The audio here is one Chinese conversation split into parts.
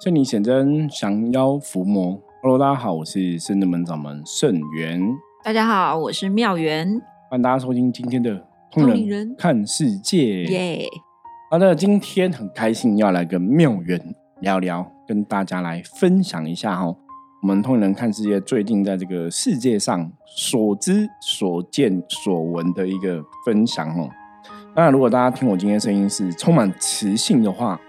圣灵显真，降妖伏魔。Hello，大家好，我是圣人门掌门圣元。大家好，我是妙元。欢迎大家收听今天的《通灵人看世界》。耶！好的，今天很开心要来跟妙元聊聊，跟大家来分享一下哈。我们通灵人看世界最近在这个世界上所知、所见、所闻的一个分享哦。当然，如果大家听我今天声音是充满磁性的话，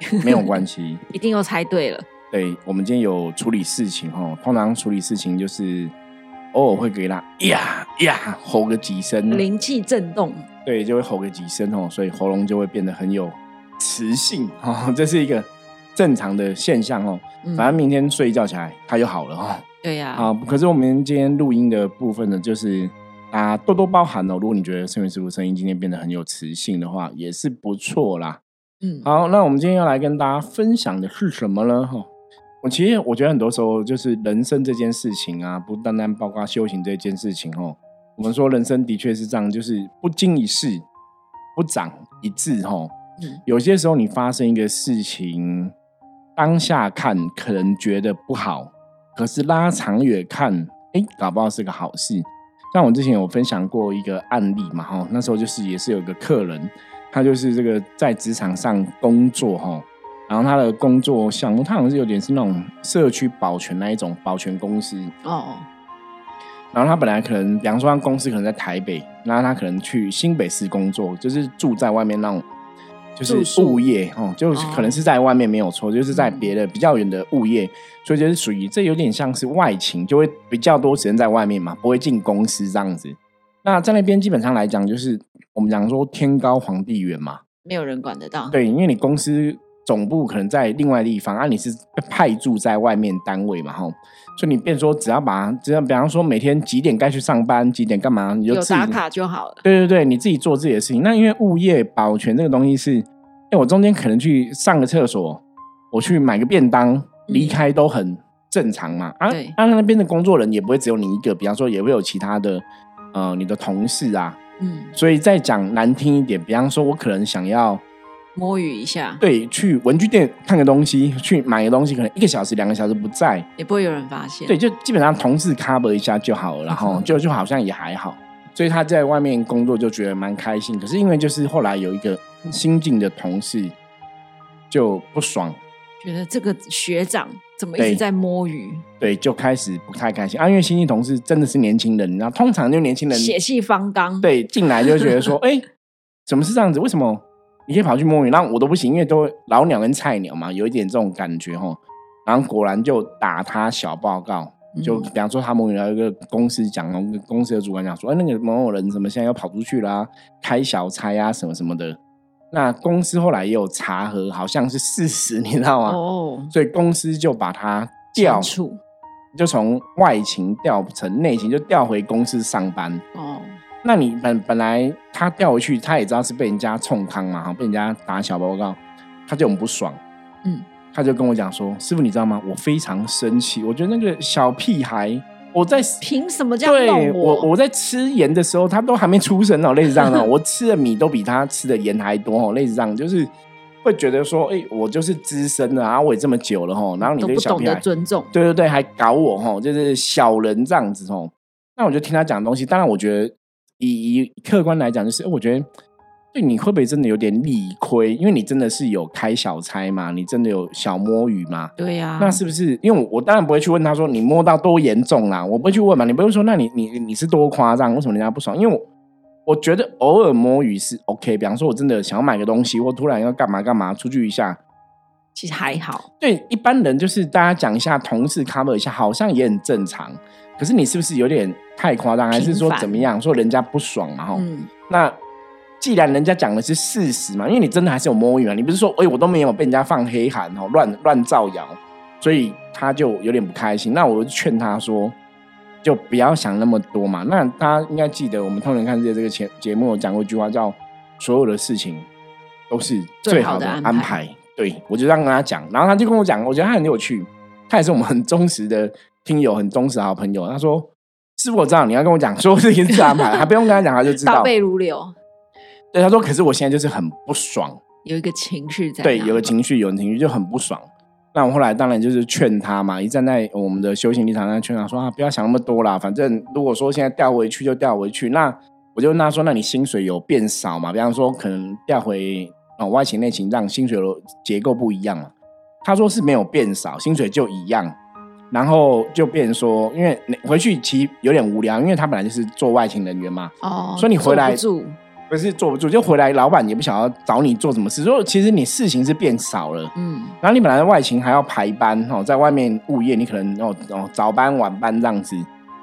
没有关系，一定又猜对了。对，我们今天有处理事情哦。通常处理事情就是偶尔会给他呀呀吼个几声，灵气震动，对，就会吼个几声哦，所以喉咙就会变得很有磁性哦，这是一个正常的现象哦。反正明天睡一觉起来，它就好了哈。对呀，啊，可是我们今天录音的部分呢，就是。大家多多包涵哦。如果你觉得圣元师傅声音今天变得很有磁性的话，也是不错啦。嗯，好，那我们今天要来跟大家分享的是什么呢？哈，我其实我觉得很多时候就是人生这件事情啊，不单单包括修行这件事情哦。我们说人生的确是这样，就是不经一事不长一智哈。嗯，有些时候你发生一个事情，当下看可能觉得不好，可是拉长远看，哎，搞不好是个好事。像我之前有分享过一个案例嘛，哈，那时候就是也是有个客人，他就是这个在职场上工作，哈，然后他的工作项目，他好像是有点是那种社区保全那一种保全公司哦，然后他本来可能，比方说他公司可能在台北，那他可能去新北市工作，就是住在外面那种。就是物业哦，就是可能是在外面没有错，就是在别的比较远的物业，所以就是属于这有点像是外勤，就会比较多时间在外面嘛，不会进公司这样子。那在那边基本上来讲，就是我们讲说天高皇帝远嘛，没有人管得到。对，因为你公司总部可能在另外地方，啊，你是派驻在外面单位嘛，哈，所以你变说只要把只要比方说每天几点该去上班，几点干嘛，你就打卡就好了。对对对，你自己做自己的事情。那因为物业保全这个东西是。哎，我中间可能去上个厕所，我去买个便当，离开都很正常嘛。啊，啊，那边的工作人也不会只有你一个，比方说也会有其他的，呃，你的同事啊。嗯，所以再讲难听一点，比方说我可能想要摸鱼一下，对，去文具店看个东西，去买个东西，可能一个小时、两个小时不在，也不会有人发现。对，就基本上同事 cover 一下就好了，然后就就好像也还好。所以他在外面工作就觉得蛮开心，可是因为就是后来有一个新进的同事就不爽，觉得这个学长怎么一直在摸鱼？对，就开始不太开心啊。因为新进同事真的是年轻人，然后通常就年轻人血气方刚，对，进来就觉得说，哎，怎么是这样子？为什么你可以跑去摸鱼，然后我都不行？因为都老鸟跟菜鸟嘛，有一点这种感觉哈。然后果然就打他小报告。就比方说，他某有一个公司讲，公司的主管讲说，哎，那个某某人怎么现在要跑出去啦，开小差啊，什么什么的。那公司后来也有查核，好像是事实，你知道吗？哦。所以公司就把他调，就从外勤调成内勤，就调回公司上班。哦。那你本本来他调回去，他也知道是被人家冲康嘛，哈，被人家打小报告，他就很不爽。嗯。他就跟我讲说：“师傅，你知道吗？我非常生气。我觉得那个小屁孩，我在凭什么这样弄我？我在吃盐的时候，他都还没出生哦，类似这样的。我吃的米都比他吃的盐还多哦，类似这样，就是会觉得说，哎，我就是资深的啊，我也这么久了哈。然后你这个小屁孩，尊重，对对对，还搞我哈，就是小人这样子哦。那我就听他讲东西，当然我觉得以以客观来讲，就是我觉得。”对，你会不会真的有点理亏？因为你真的是有开小差嘛？你真的有小摸鱼嘛？对呀。那是不是？因为我我当然不会去问他说你摸到多严重啦，我不会去问嘛。你不会说那你你你是多夸张？为什么人家不爽？因为我我觉得偶尔摸鱼是 OK。比方说，我真的想要买个东西，或突然要干嘛干嘛出去一下，其实还好。对，一般人就是大家讲一下，同事 cover 一下，好像也很正常。可是你是不是有点太夸张？还是说怎么样？说人家不爽嘛？哈，那。既然人家讲的是事实嘛，因为你真的还是有摸鱼嘛，你不是说哎我都没有被人家放黑函哦，乱乱造谣，所以他就有点不开心。那我就劝他说，就不要想那么多嘛。那他应该记得我们通人看世界这个节节目有讲过一句话，叫所有的事情都是最好的安排。对我就这样跟他讲，然后他就跟我讲，我觉得他很有趣，他也是我们很忠实的听友，很忠实的好朋友。他说：“师傅，我知道你要跟我讲所有事情是安排，还不用跟他讲，他就知道。”倒背如流。对他说：“可是我现在就是很不爽，有一个情绪在，对，有个情绪，有情绪就很不爽。那我后来当然就是劝他嘛，一站在我们的修行立场上劝他说啊，不要想那么多啦，反正如果说现在调回去就调回去，那我就问他说，那你薪水有变少嘛？比方说可能调回哦外勤内勤，让薪水的结构不一样嘛？他说是没有变少，薪水就一样。然后就变成说，因为回去其实有点无聊，因为他本来就是做外勤人员嘛，哦，所以你回来不是坐不住，就回来老板也不想要找你做什么事，所以其实你事情是变少了，嗯，然后你本来外勤还要排班哦，在外面物业你可能哦哦早班晚班这样子，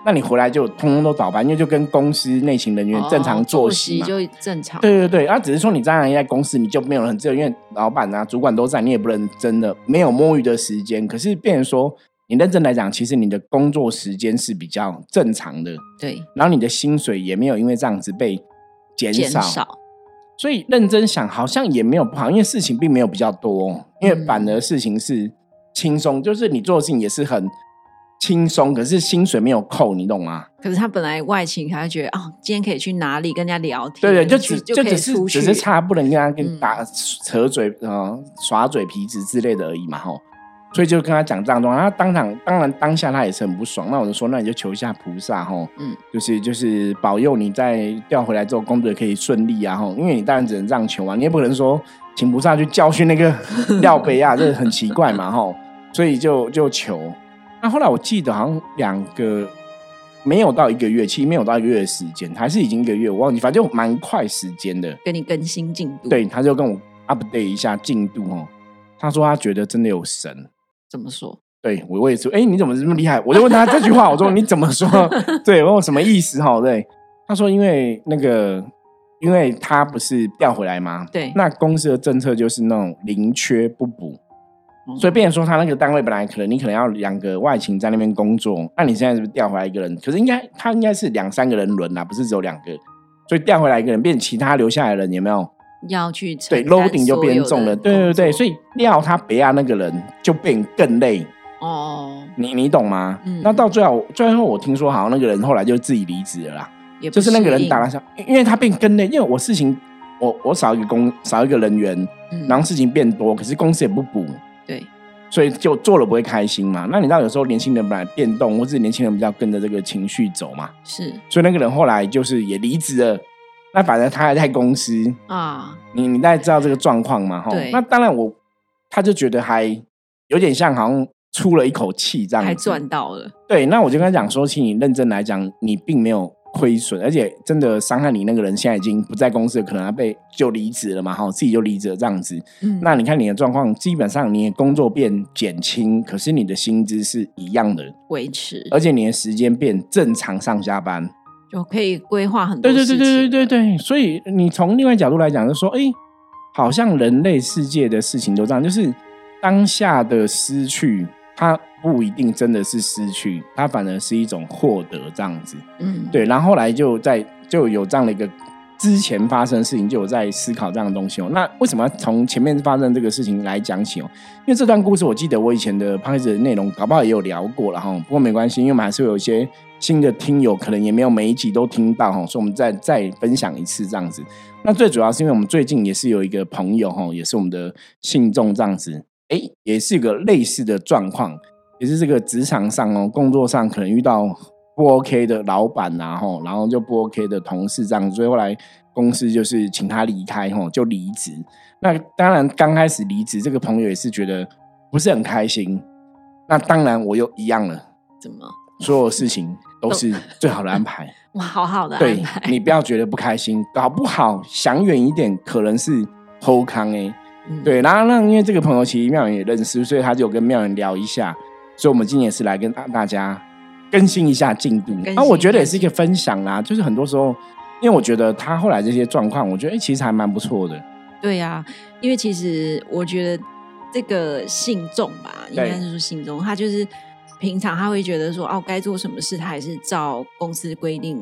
那你回来就通通都早班，因为就跟公司内勤人员正常作息就正常，对对对，啊，只是说你当然在公司你就没有很自由，因为老板啊主管都在，你也不能真的没有摸鱼的时间，可是变成说。你认真来讲，其实你的工作时间是比较正常的，对。然后你的薪水也没有因为这样子被减少，所以认真想好像也没有不好，因为事情并没有比较多，因为反而事情是轻松，就是你做的事情也是很轻松，可是薪水没有扣，你懂吗？可是他本来外勤，他觉得哦，今天可以去哪里跟人家聊天，对对，就只就只是只是差不能跟他跟打扯嘴啊耍嘴皮子之类的而已嘛，吼。所以就跟他讲这样话，他当场当然当下他也是很不爽。那我就说，那你就求一下菩萨吼，嗯，就是就是保佑你在调回来之后工作也可以顺利啊吼。因为你当然只能这样求啊，你也不可能说请菩萨去教训那个 廖北亚，这很奇怪嘛吼。所以就就求。那后来我记得好像两个没有到一个月，其实没有到一个月的时间，还是已经一个月，我忘记，反正就蛮快时间的。跟你更新进度，对，他就跟我 update 一下进度哦。他说他觉得真的有神。怎么说？对我我也说，哎，你怎么这么厉害？我就问他这句话，我说你怎么说？对，问我什么意思？哈，对，他说因为那个，因为他不是调回来吗？对，那公司的政策就是那种零缺不补，所以变成说他那个单位本来可能你可能要两个外勤在那边工作，那你现在是不是调回来一个人？可是应该他应该是两三个人轮啊，不是只有两个，所以调回来一个人，变其他留下来的人有没有？要去对 loading 就变重了，对对对，所以料他别压那个人就变更累。哦。你你懂吗？嗯。那到最后最后我听说好像那个人后来就自己离职了啦，就是那个人打了下，因为他变更累，因为我事情我我少一个工少一个人员，然后事情变多，可是公司也不补，对，所以就做了不会开心嘛。那你知道有时候年轻人本来变动，或是年轻人比较跟着这个情绪走嘛，是，所以那个人后来就是也离职了。那反正他还在公司啊，你你大概知道这个状况嘛？哈，那当然我他就觉得还有点像好像出了一口气这样，还赚到了。对，那我就跟他讲说，请你认真来讲，你并没有亏损，而且真的伤害你那个人现在已经不在公司，可能他被就离职了嘛？哈，自己就离职了这样子。嗯，那你看你的状况，基本上你的工作变减轻，可是你的薪资是一样的维持，而且你的时间变正常上下班。就可以规划很多对对对对对对对，所以你从另外角度来讲，就说，哎，好像人类世界的事情都这样，就是当下的失去，它不一定真的是失去，它反而是一种获得这样子。嗯，对。然后后来就在就有这样的一个之前发生的事情，就有在思考这样的东西哦。那为什么要从前面发生这个事情来讲起哦？因为这段故事，我记得我以前的 p o d 的内容，搞不好也有聊过了哈。不过没关系，因为我们还是有一些。新的听友可能也没有每一集都听到哈，所以我们再再分享一次这样子。那最主要是因为我们最近也是有一个朋友哈，也是我们的信众这样子，哎，也是一个类似的状况，也是这个职场上哦，工作上可能遇到不 OK 的老板呐吼，然后就不 OK 的同事这样，所以后来公司就是请他离开吼，就离职。那当然刚开始离职，这个朋友也是觉得不是很开心。那当然我又一样了，怎么？所有事情。都是最好的安排 哇，好好的对你不要觉得不开心，搞不好想远一点，可能是偷康哎，对，然后那因为这个朋友其实妙远也认识，所以他就跟妙远聊一下，所以我们今天也是来跟大家更新一下进度。那我觉得也是一个分享啦，就是很多时候，因为我觉得他后来这些状况，我觉得哎，其实还蛮不错的。对呀，因为其实我觉得这个信众吧，应该是说信众，他就是。平常他会觉得说哦，该做什么事他还是照公司规定。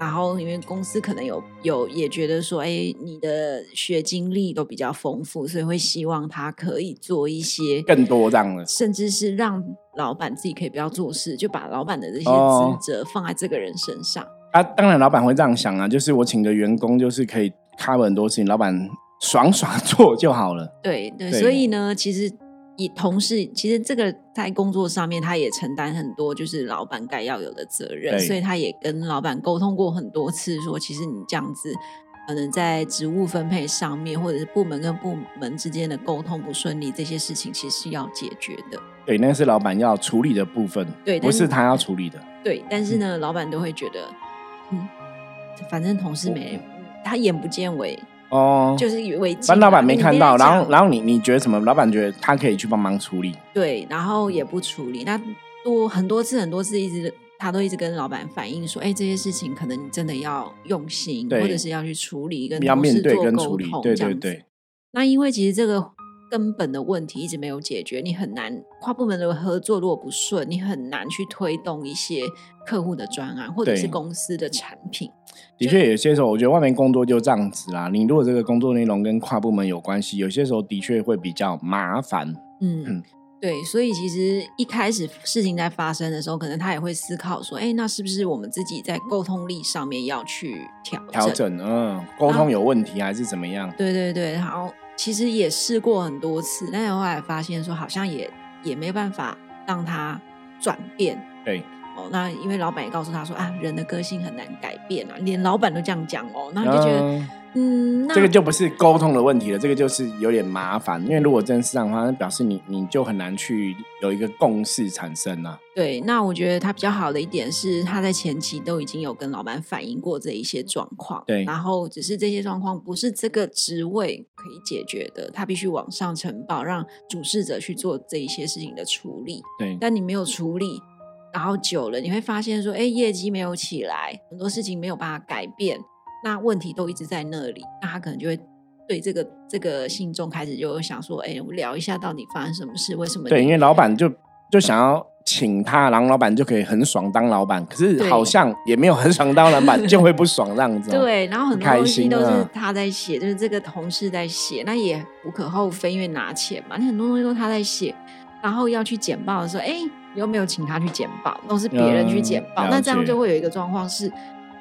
然后因为公司可能有有也觉得说，哎，你的学经历都比较丰富，所以会希望他可以做一些更多这样的，甚至是让老板自己可以不要做事，就把老板的这些职责放在这个人身上。啊，当然老板会这样想啊，就是我请个员工，就是可以 cover 很多事情，老板爽爽做就好了。对对，所以呢，其实。以同事，其实这个在工作上面，他也承担很多就是老板该要有的责任，所以他也跟老板沟通过很多次，说其实你这样子可能在职务分配上面，或者是部门跟部门之间的沟通不顺利，这些事情其实是要解决的。对，那是老板要处理的部分，对，不是他要处理的。对，但是呢，老板都会觉得，嗯，反正同事没他眼不见为。哦，就是以为，班老板没看到，然后，然后你你觉得什么？老板觉得他可以去帮忙处理，对，然后也不处理。那多很多次，很多次，一直他都一直跟老板反映说：“哎，这些事情可能你真的要用心，或者是要去处理，跟要面对跟处理，对对对。”那因为其实这个。根本的问题一直没有解决，你很难跨部门的合作如果不顺，你很难去推动一些客户的专案或者是公司的产品。的确，有些时候我觉得外面工作就这样子啦。你如果这个工作内容跟跨部门有关系，有些时候的确会比较麻烦。嗯，对，所以其实一开始事情在发生的时候，可能他也会思考说：“哎，那是不是我们自己在沟通力上面要去调调整？嗯，沟通有问题还是怎么样？”对对对，好。其实也试过很多次，但是后来发现说好像也也没办法让他转变。对，哦，那因为老板也告诉他说啊，人的个性很难改变啊，连老板都这样讲哦，那你就觉得。嗯，这个就不是沟通的问题了，这个就是有点麻烦。因为如果真是这样的话，那表示你你就很难去有一个共识产生啊。对，那我觉得他比较好的一点是，他在前期都已经有跟老板反映过这一些状况。对，然后只是这些状况不是这个职位可以解决的，他必须往上呈报，让主事者去做这一些事情的处理。对，但你没有处理，然后久了你会发现说，哎，业绩没有起来，很多事情没有办法改变。那问题都一直在那里，那他可能就会对这个这个信众开始就想说：“哎，我聊一下到底发生什么事？为什么？”对，因为老板就就想要请他，然后老板就可以很爽当老板，可是好像也没有很爽当老板，就会不爽这样子。对，然后很多东西都是他在写，就是这个同事在写，那也无可厚非，因为拿钱嘛。那很多东西都他在写，然后要去简报的时候，哎，你又没有请他去简报，都是别人去简报，那这样就会有一个状况是。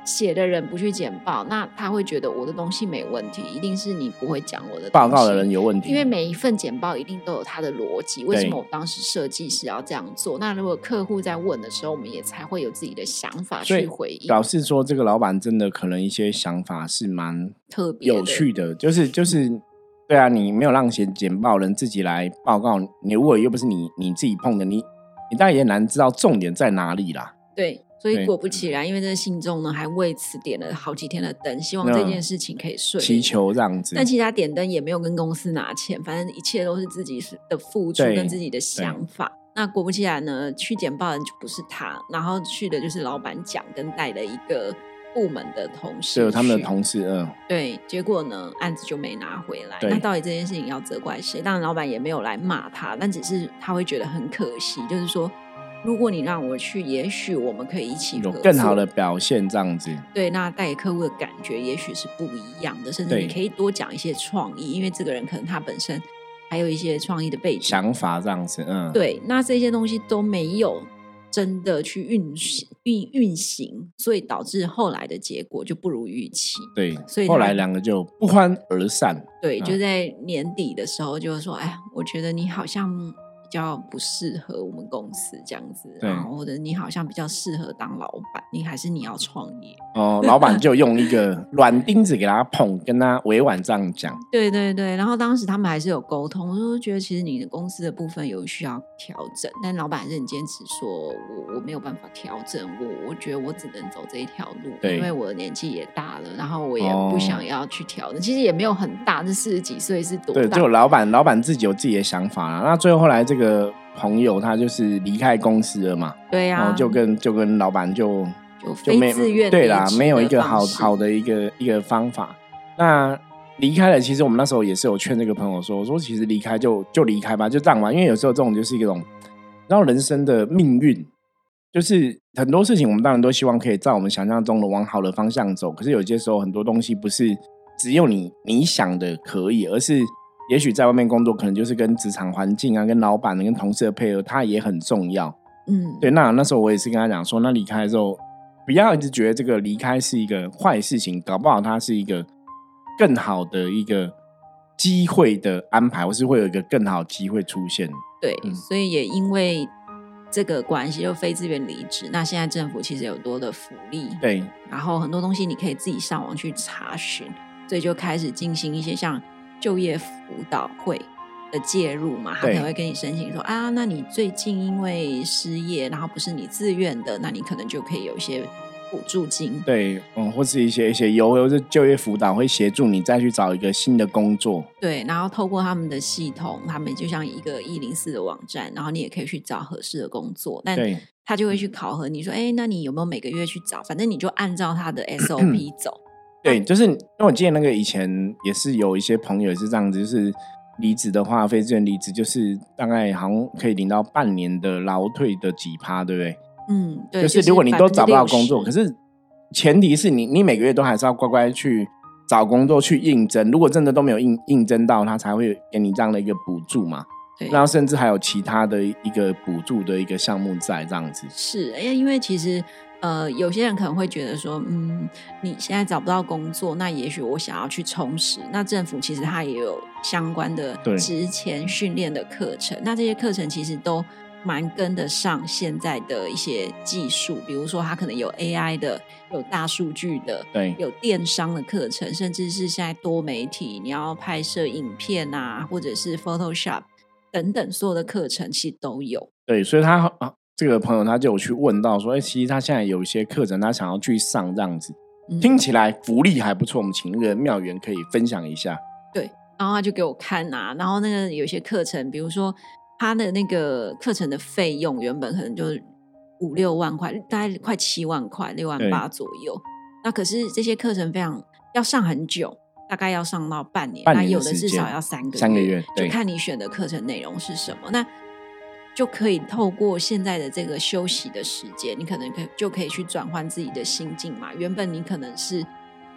写的人不去简报，那他会觉得我的东西没问题，一定是你不会讲我的报告的人有问题。因为每一份简报一定都有它的逻辑，为什么我当时设计是要这样做？那如果客户在问的时候，我们也才会有自己的想法去回应。表示说，这个老板真的可能一些想法是蛮特别有趣的，就是就是，对啊，你没有让写简报人自己来报告，你如果又不是你你自己碰的，你你当然也难知道重点在哪里啦。对。所以果不其然，因为这个信众呢，还为此点了好几天的灯，希望这件事情可以顺。祈求这样子。但其他点灯也没有跟公司拿钱，反正一切都是自己的付出跟自己的想法。那果不其然呢，去简报人就不是他，然后去的就是老板蒋跟带的一个部门的同事，对他们的同事，嗯，对。结果呢，案子就没拿回来。那到底这件事情要责怪谁？当然，老板也没有来骂他，但只是他会觉得很可惜，就是说。如果你让我去，也许我们可以一起有更好的表现，这样子。对，那带给客户的感觉也许是不一样的，甚至你可以多讲一些创意，因为这个人可能他本身还有一些创意的背景、想法这样子。嗯，对，那这些东西都没有真的去运行、运运行，所以导致后来的结果就不如预期。对，所以后来两个就不欢而散。对，就在年底的时候，就说：“哎呀，我觉得你好像。”比较不适合我们公司这样子，然后或者你好像比较适合当老板，你还是你要创业哦。老板就用一个 软钉子给他捧，跟他委婉这样讲。对对对，然后当时他们还是有沟通，我说觉得其实你的公司的部分有需要调整，但老板还是很坚持说，我我没有办法调整，我我觉得我只能走这一条路，因为我的年纪也大了，然后我也不想要去调整。其实也没有很大，这四十几岁是多大？对，就老板老板自己有自己的想法了。那最后后来这个。个朋友他就是离开公司了嘛，对呀，就跟就跟老板就就没自愿对啦，没有一个好好的一个一个方法。那离开了，其实我们那时候也是有劝这个朋友说，我说其实离开就就离开吧，就这样吧。因为有时候这种就是一种，然后人生的命运，就是很多事情我们当然都希望可以在我们想象中的往好的方向走，可是有些时候很多东西不是只有你你想的可以，而是。也许在外面工作，可能就是跟职场环境啊、跟老板、跟同事的配合，它也很重要。嗯，对。那那时候我也是跟他讲说，那离开的时候，不要一直觉得这个离开是一个坏事情，搞不好它是一个更好的一个机会的安排，或是会有一个更好机会出现。对，所以也因为这个关系，就非自愿离职。那现在政府其实有多的福利，对，然后很多东西你可以自己上网去查询，所以就开始进行一些像就业辅导会的介入嘛。他可能会跟你申请说啊，那你最近因为失业，然后不是你自愿的，那你可能就可以有一些。补助金对，嗯，或是一些一些优惠或是就业辅导会协助你再去找一个新的工作。对，然后透过他们的系统，他们就像一个一零四的网站，然后你也可以去找合适的工作。但他就会去考核你说，哎，那你有没有每个月去找？反正你就按照他的 SOP 走。对，就是因为我记得那个以前也是有一些朋友也是这样子，就是离职的话，非自愿离职，就是大概好像可以领到半年的劳退的几趴，对不对？嗯，对，就是如果你都找不到工作，可是前提是你你每个月都还是要乖乖去找工作去应征。如果真的都没有应应征到，他才会给你这样的一个补助嘛。对，然后甚至还有其他的一个补助的一个项目在这样子。是，因为因为其实呃，有些人可能会觉得说，嗯，你现在找不到工作，那也许我想要去充实。那政府其实它也有相关的职前训练的课程，那这些课程其实都。蛮跟得上现在的一些技术，比如说它可能有 AI 的，有大数据的，对，有电商的课程，甚至是现在多媒体，你要拍摄影片啊，或者是 Photoshop 等等，所有的课程其实都有。对，所以它啊，这个朋友他就有去问到说，哎，其实他现在有一些课程，他想要去上这样子，听起来福利还不错。我们请那个妙元可以分享一下。对，然后他就给我看啊，然后那个有些课程，比如说。他的那个课程的费用原本可能就是五六万块，大概快七万块，六万八左右。那可是这些课程非常要上很久，大概要上到半年，那有的至少要三个三个月，就看你选的课程内容是什么。那就可以透过现在的这个休息的时间，你可能可就可以去转换自己的心境嘛。原本你可能是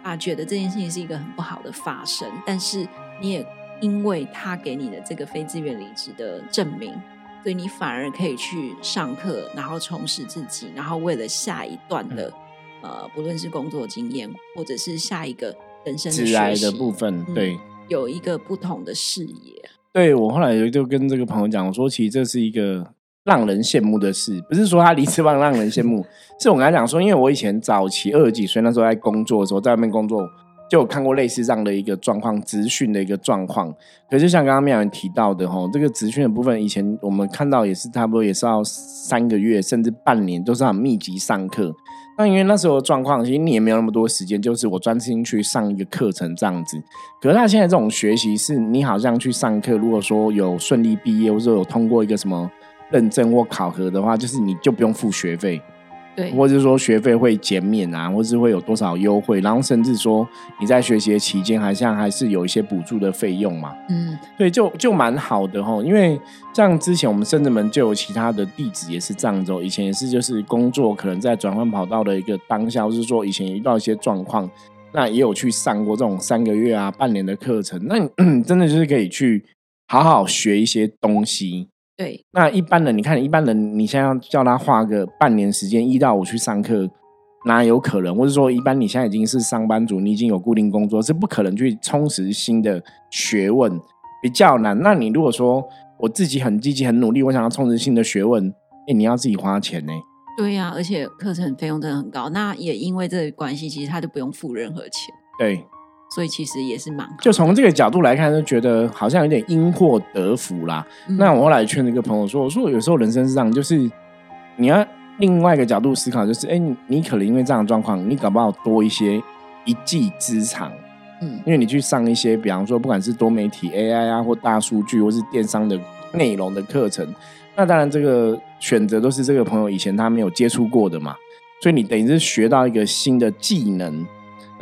啊觉得这件事情是一个很不好的发生，但是你也。因为他给你的这个非自愿离职的证明，所以你反而可以去上课，然后充实自己，然后为了下一段的呃，不论是工作经验，或者是下一个人生的学习的部分，对，有一个不同的视野。对我后来就跟这个朋友讲，我说其实这是一个让人羡慕的事，不是说他离职让让人羡慕，是我跟他讲说，因为我以前早期二十几岁那时候在工作的时候，在外面工作。就有看过类似这样的一个状况，职训的一个状况。可是像刚刚妙人提到的哈，这个职训的部分，以前我们看到也是差不多也是要三个月甚至半年，都是很密集上课。那因为那时候的状况，其实你也没有那么多时间，就是我专心去上一个课程这样子。可是他现在这种学习，是你好像去上课，如果说有顺利毕业，或者有通过一个什么认证或考核的话，就是你就不用付学费。对，或者是说学费会减免啊，或是会有多少优惠，然后甚至说你在学习的期间，好像还是有一些补助的费用嘛。嗯，对，就就蛮好的哈。因为像之前我们深圳门就有其他的弟子也是这样子，以前也是就是工作可能在转换跑道的一个当下，或是说以前遇到一些状况，那也有去上过这种三个月啊、半年的课程，那 真的就是可以去好好学一些东西。对，那一般人，你看一般人，你现在要叫他花个半年时间一到五去上课，哪有可能？或者说，一般你现在已经是上班族，你已经有固定工作，是不可能去充实新的学问，比较难。那你如果说我自己很积极、很努力，我想要充实新的学问，哎，你要自己花钱呢。对呀，而且课程费用真的很高。那也因为这个关系，其实他就不用付任何钱。对。所以其实也是蛮，就从这个角度来看，就觉得好像有点因祸得福啦。那我后来劝一个朋友说：“我说有时候人生是这样，就是你要另外一个角度思考，就是哎，你可能因为这样的状况，你搞不好多一些一技之长。嗯，因为你去上一些，比方说不管是多媒体 AI 啊，或大数据，或是电商的内容的课程，那当然这个选择都是这个朋友以前他没有接触过的嘛，所以你等于是学到一个新的技能。”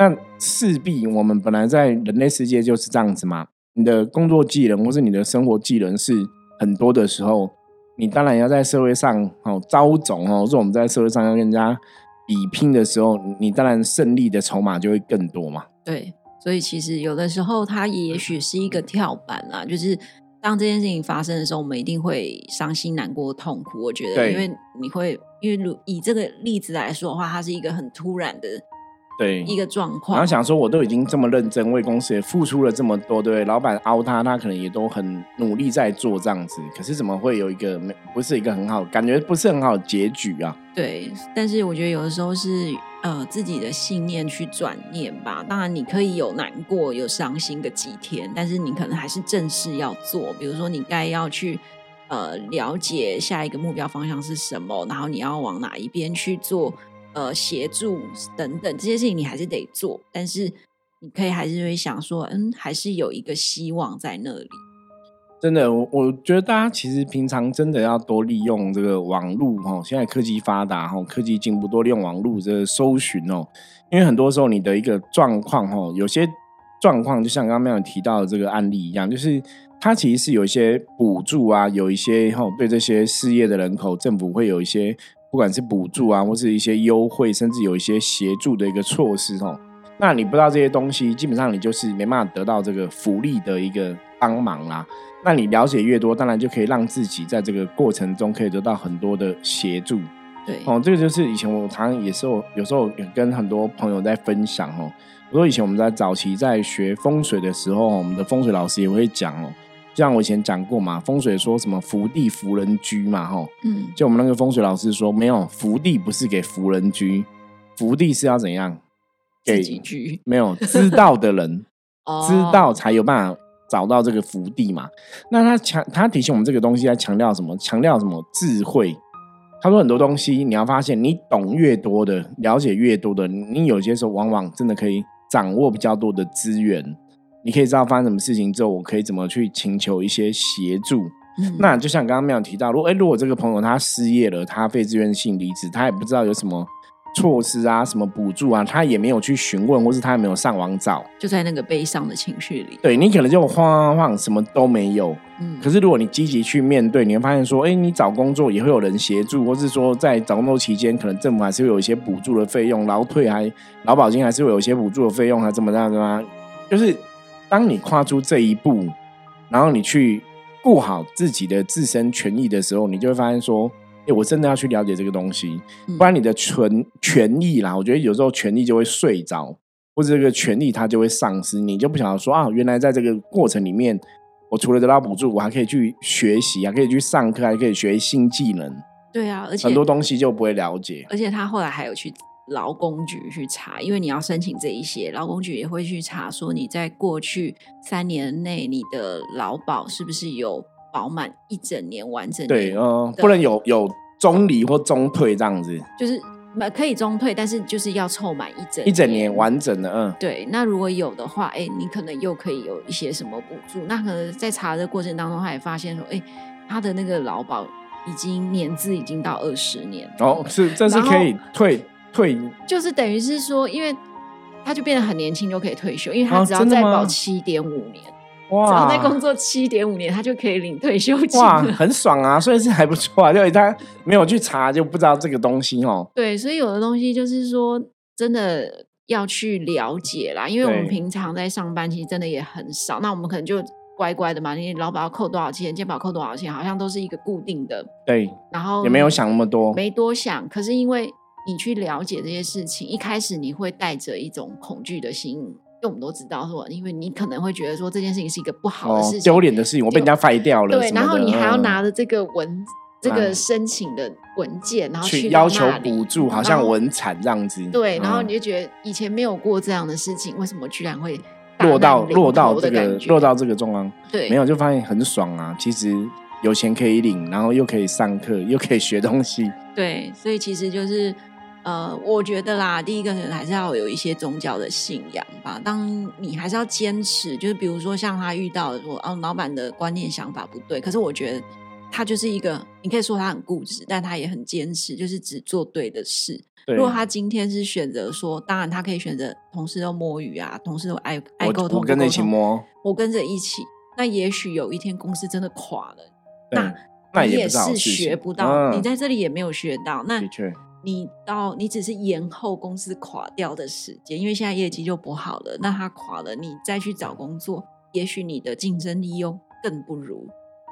那势必我们本来在人类世界就是这样子嘛。你的工作技能或是你的生活技能是很多的时候，你当然要在社会上哦招总哦，或者我们在社会上要跟人家比拼的时候，你当然胜利的筹码就会更多嘛。对，所以其实有的时候它也许是一个跳板啦，就是当这件事情发生的时候，我们一定会伤心、难过、痛苦。我觉得，因为你会因为如以这个例子来说的话，它是一个很突然的。对一个状况，然后想说我都已经这么认真为公司也付出了这么多，对老板凹他，他可能也都很努力在做这样子，可是怎么会有一个没不是一个很好，感觉不是很好的结局啊？对，但是我觉得有的时候是呃自己的信念去转念吧。当然你可以有难过、有伤心个几天，但是你可能还是正事要做，比如说你该要去。呃，了解下一个目标方向是什么，然后你要往哪一边去做，呃，协助等等这些事情，你还是得做。但是你可以还是会想说，嗯，还是有一个希望在那里。真的，我我觉得大家其实平常真的要多利用这个网络哈，现在科技发达哈，科技进步，多利用网络这个搜寻哦，因为很多时候你的一个状况哈，有些状况就像刚刚没有提到的这个案例一样，就是。它其实是有一些补助啊，有一些哈对这些失业的人口，政府会有一些不管是补助啊，或是一些优惠，甚至有一些协助的一个措施哦。那你不知道这些东西，基本上你就是没办法得到这个福利的一个帮忙啦。那你了解越多，当然就可以让自己在这个过程中可以得到很多的协助。对哦，这个就是以前我常常也是我有时候也跟很多朋友在分享哦。我说以前我们在早期在学风水的时候，我们的风水老师也会讲哦。像我以前讲过嘛，风水说什么福地福人居嘛，吼，嗯，就我们那个风水老师说，没有福地不是给福人居，福地是要怎样给居？没有知道的人，知道才有办法找到这个福地嘛。那他强，他提醒我们这个东西在强调什么？强调什么智慧？他说很多东西你要发现，你懂越多的，了解越多的，你有些时候往往真的可以掌握比较多的资源。你可以知道发生什么事情之后，我可以怎么去请求一些协助。那就像刚刚没有提到，如果哎，如果这个朋友他失业了，他非自愿性离职，他也不知道有什么措施啊，什么补助啊，他也没有去询问，或是他也没有上网找，就在那个悲伤的情绪里。对你可能就晃晃晃，什么都没有。嗯。可是如果你积极去面对，你会发现说，哎，你找工作也会有人协助，或是说在找工作期间，可能政府还是会有一些补助的费用，劳退还劳保金还是会有一些补助的费用，还怎么样的吗？就是。当你跨出这一步，然后你去顾好自己的自身权益的时候，你就会发现说：“哎，我真的要去了解这个东西，不然你的权权益啦，我觉得有时候权益就会睡着，或者这个权益它就会丧失，你就不晓得说啊，原来在这个过程里面，我除了得到补助，我还可以去学习啊，可以去上课，还可以学新技能。对啊，而且很多东西就不会了解。而且他后来还有去。劳工局去查，因为你要申请这一些，劳工局也会去查，说你在过去三年内你的劳保是不是有保满一整年完整？对，嗯，不能有有中离或中退这样子，就是可以中退，但是就是要凑满一整一整年完整的，嗯，对。那如果有的话，哎，你可能又可以有一些什么补助？那可能在查的过程当中，他也发现说，哎，他的那个劳保已经年资已经到二十年，哦，是这是可以退。退就是等于是说，因为他就变得很年轻就可以退休，因为他只要再保七点五年，哇，只要在工作七点五年，他就可以领退休金，哇，很爽啊！所以是还不错啊，就他没有去查就不知道这个东西哦。对，所以有的东西就是说，真的要去了解啦，因为我们平常在上班，其实真的也很少。那我们可能就乖乖的嘛，你老板要扣多少钱，健保扣多少钱，好像都是一个固定的。对，然后也没有想那么多，没多想。可是因为你去了解这些事情，一开始你会带着一种恐惧的心，因为我们都知道说，因为你可能会觉得说这件事情是一个不好的事情，丢脸的事情，我被人家废掉了。对，然后你还要拿着这个文，这个申请的文件，然后去要求补助，好像文产这样子。对，然后你就觉得以前没有过这样的事情，为什么居然会落到落到这个落到这个状况？对，没有就发现很爽啊！其实有钱可以领，然后又可以上课，又可以学东西。对，所以其实就是。呃，我觉得啦，第一个人还是要有一些宗教的信仰吧。当你还是要坚持，就是比如说像他遇到说，哦，老板的观念想法不对，可是我觉得他就是一个，你可以说他很固执，但他也很坚持，就是只做对的事。如果他今天是选择说，当然他可以选择同事都摸鱼啊，同事都爱爱沟通，我跟着一起摸，我跟着一起。那也许有一天公司真的垮了，那那也是学不到，你在这里也没有学到，那的确。你到你只是延后公司垮掉的时间，因为现在业绩就不好了。那它垮了，你再去找工作，也许你的竞争力又更不如。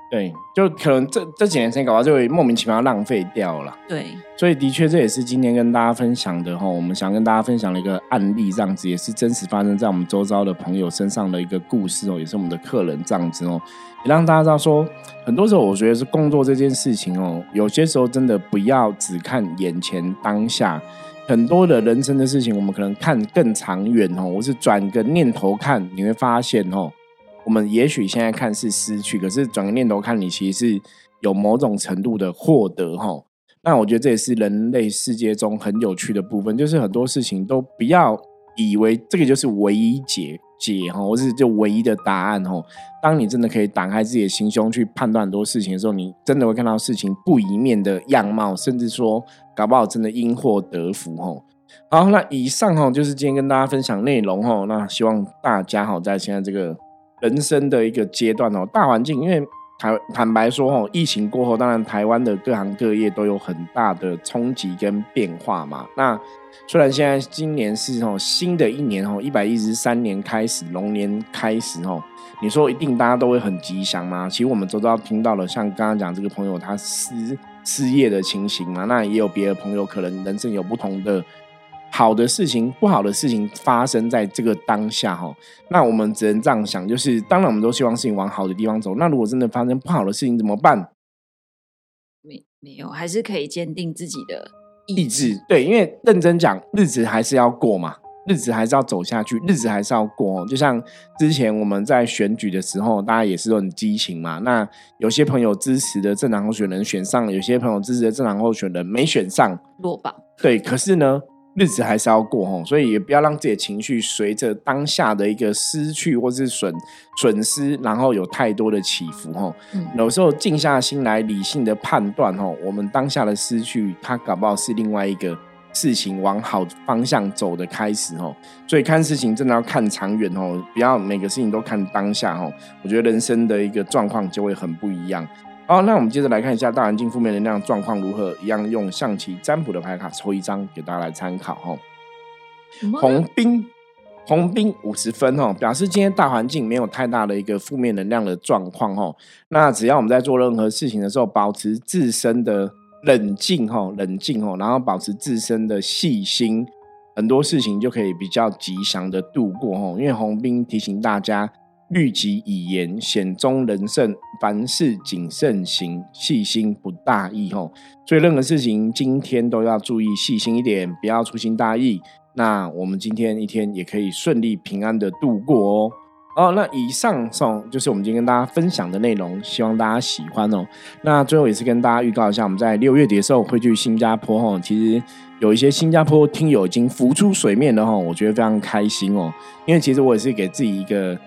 对，就可能这这几年时间搞到就会莫名其妙浪费掉了。对，所以的确这也是今天跟大家分享的哈，我们想跟大家分享的一个案例，这样子也是真实发生在我们周遭的朋友身上的一个故事哦，也是我们的客人这样子哦，也让大家知道说，很多时候我觉得是工作这件事情哦，有些时候真的不要只看眼前当下，很多的人生的事情，我们可能看更长远哦，我是转个念头看，你会发现哦。我们也许现在看是失去，可是转个念头看，你其实是有某种程度的获得哈。那我觉得这也是人类世界中很有趣的部分，就是很多事情都不要以为这个就是唯一解解哈，或是就唯一的答案哈。当你真的可以打开自己的心胸去判断很多事情的时候，你真的会看到事情不一面的样貌，甚至说搞不好真的因祸得福哈。好，那以上哈就是今天跟大家分享内容哈。那希望大家哈在现在这个。人生的一个阶段哦，大环境，因为坦坦白说哦，疫情过后，当然台湾的各行各业都有很大的冲击跟变化嘛。那虽然现在今年是哦新的一年哦，一百一十三年开始，龙年开始哦，你说一定大家都会很吉祥吗？其实我们都知道听到了，像刚刚讲这个朋友他失失业的情形嘛，那也有别的朋友可能人生有不同的。好的事情、不好的事情发生在这个当下哈，那我们只能这样想，就是当然我们都希望事情往好的地方走。那如果真的发生不好的事情怎么办？没没有，还是可以坚定自己的意志。对，因为认真讲，日子还是要过嘛，日子还是要走下去，日子还是要过。就像之前我们在选举的时候，大家也是很激情嘛。那有些朋友支持的政党候选人选上，有些朋友支持的政党候选人没选上，落榜。对，可是呢？日子还是要过吼，所以也不要让自己的情绪随着当下的一个失去或是损损失，然后有太多的起伏吼。有时候静下心来，理性的判断吼，我们当下的失去，它搞不好是另外一个事情往好方向走的开始吼。所以看事情真的要看长远哦，不要每个事情都看当下哦。我觉得人生的一个状况就会很不一样。好，那我们接着来看一下大环境负面能量状况如何。一样用象棋占卜的牌卡抽一张给大家来参考哈。红兵，红兵五十分哈，表示今天大环境没有太大的一个负面能量的状况哈。那只要我们在做任何事情的时候，保持自身的冷静哈，冷静哈，然后保持自身的细心，很多事情就可以比较吉祥的度过哈。因为红兵提醒大家。律己以言，险中人胜。凡事谨慎行，细心不大意。吼，所以任何事情今天都要注意细心一点，不要粗心大意。那我们今天一天也可以顺利平安的度过哦。哦，那以上送就是我们今天跟大家分享的内容，希望大家喜欢哦。那最后也是跟大家预告一下，我们在六月底的时候会去新加坡。吼，其实有一些新加坡听友已经浮出水面了。吼，我觉得非常开心哦，因为其实我也是给自己一个。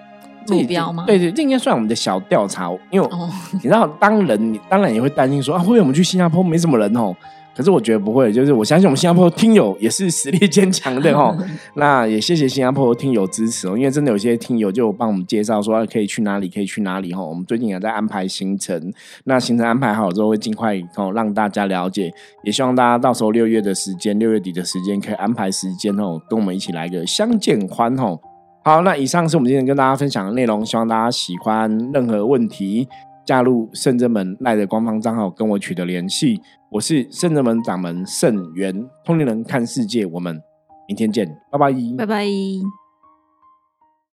目标吗？对对，这应该算我们的小调查。因为你知道，当人你当然也会担心说啊，会不会我们去新加坡没什么人哦？可是我觉得不会，就是我相信我们新加坡听友也是实力 坚强的哦。那也谢谢新加坡听友支持哦，因为真的有些听友就帮我们介绍说可以去哪里，可以去哪里哦。我们最近也在安排行程，那行程安排好之后会尽快哦让大家了解。也希望大家到时候六月的时间，六月底的时间可以安排时间哦，跟我们一起来个相见欢哦。好，那以上是我们今天跟大家分享的内容，希望大家喜欢。任何问题，加入圣真门赖的官方账号跟我取得联系。我是圣真门掌门圣元，通灵人看世界，我们明天见，拜拜，拜拜。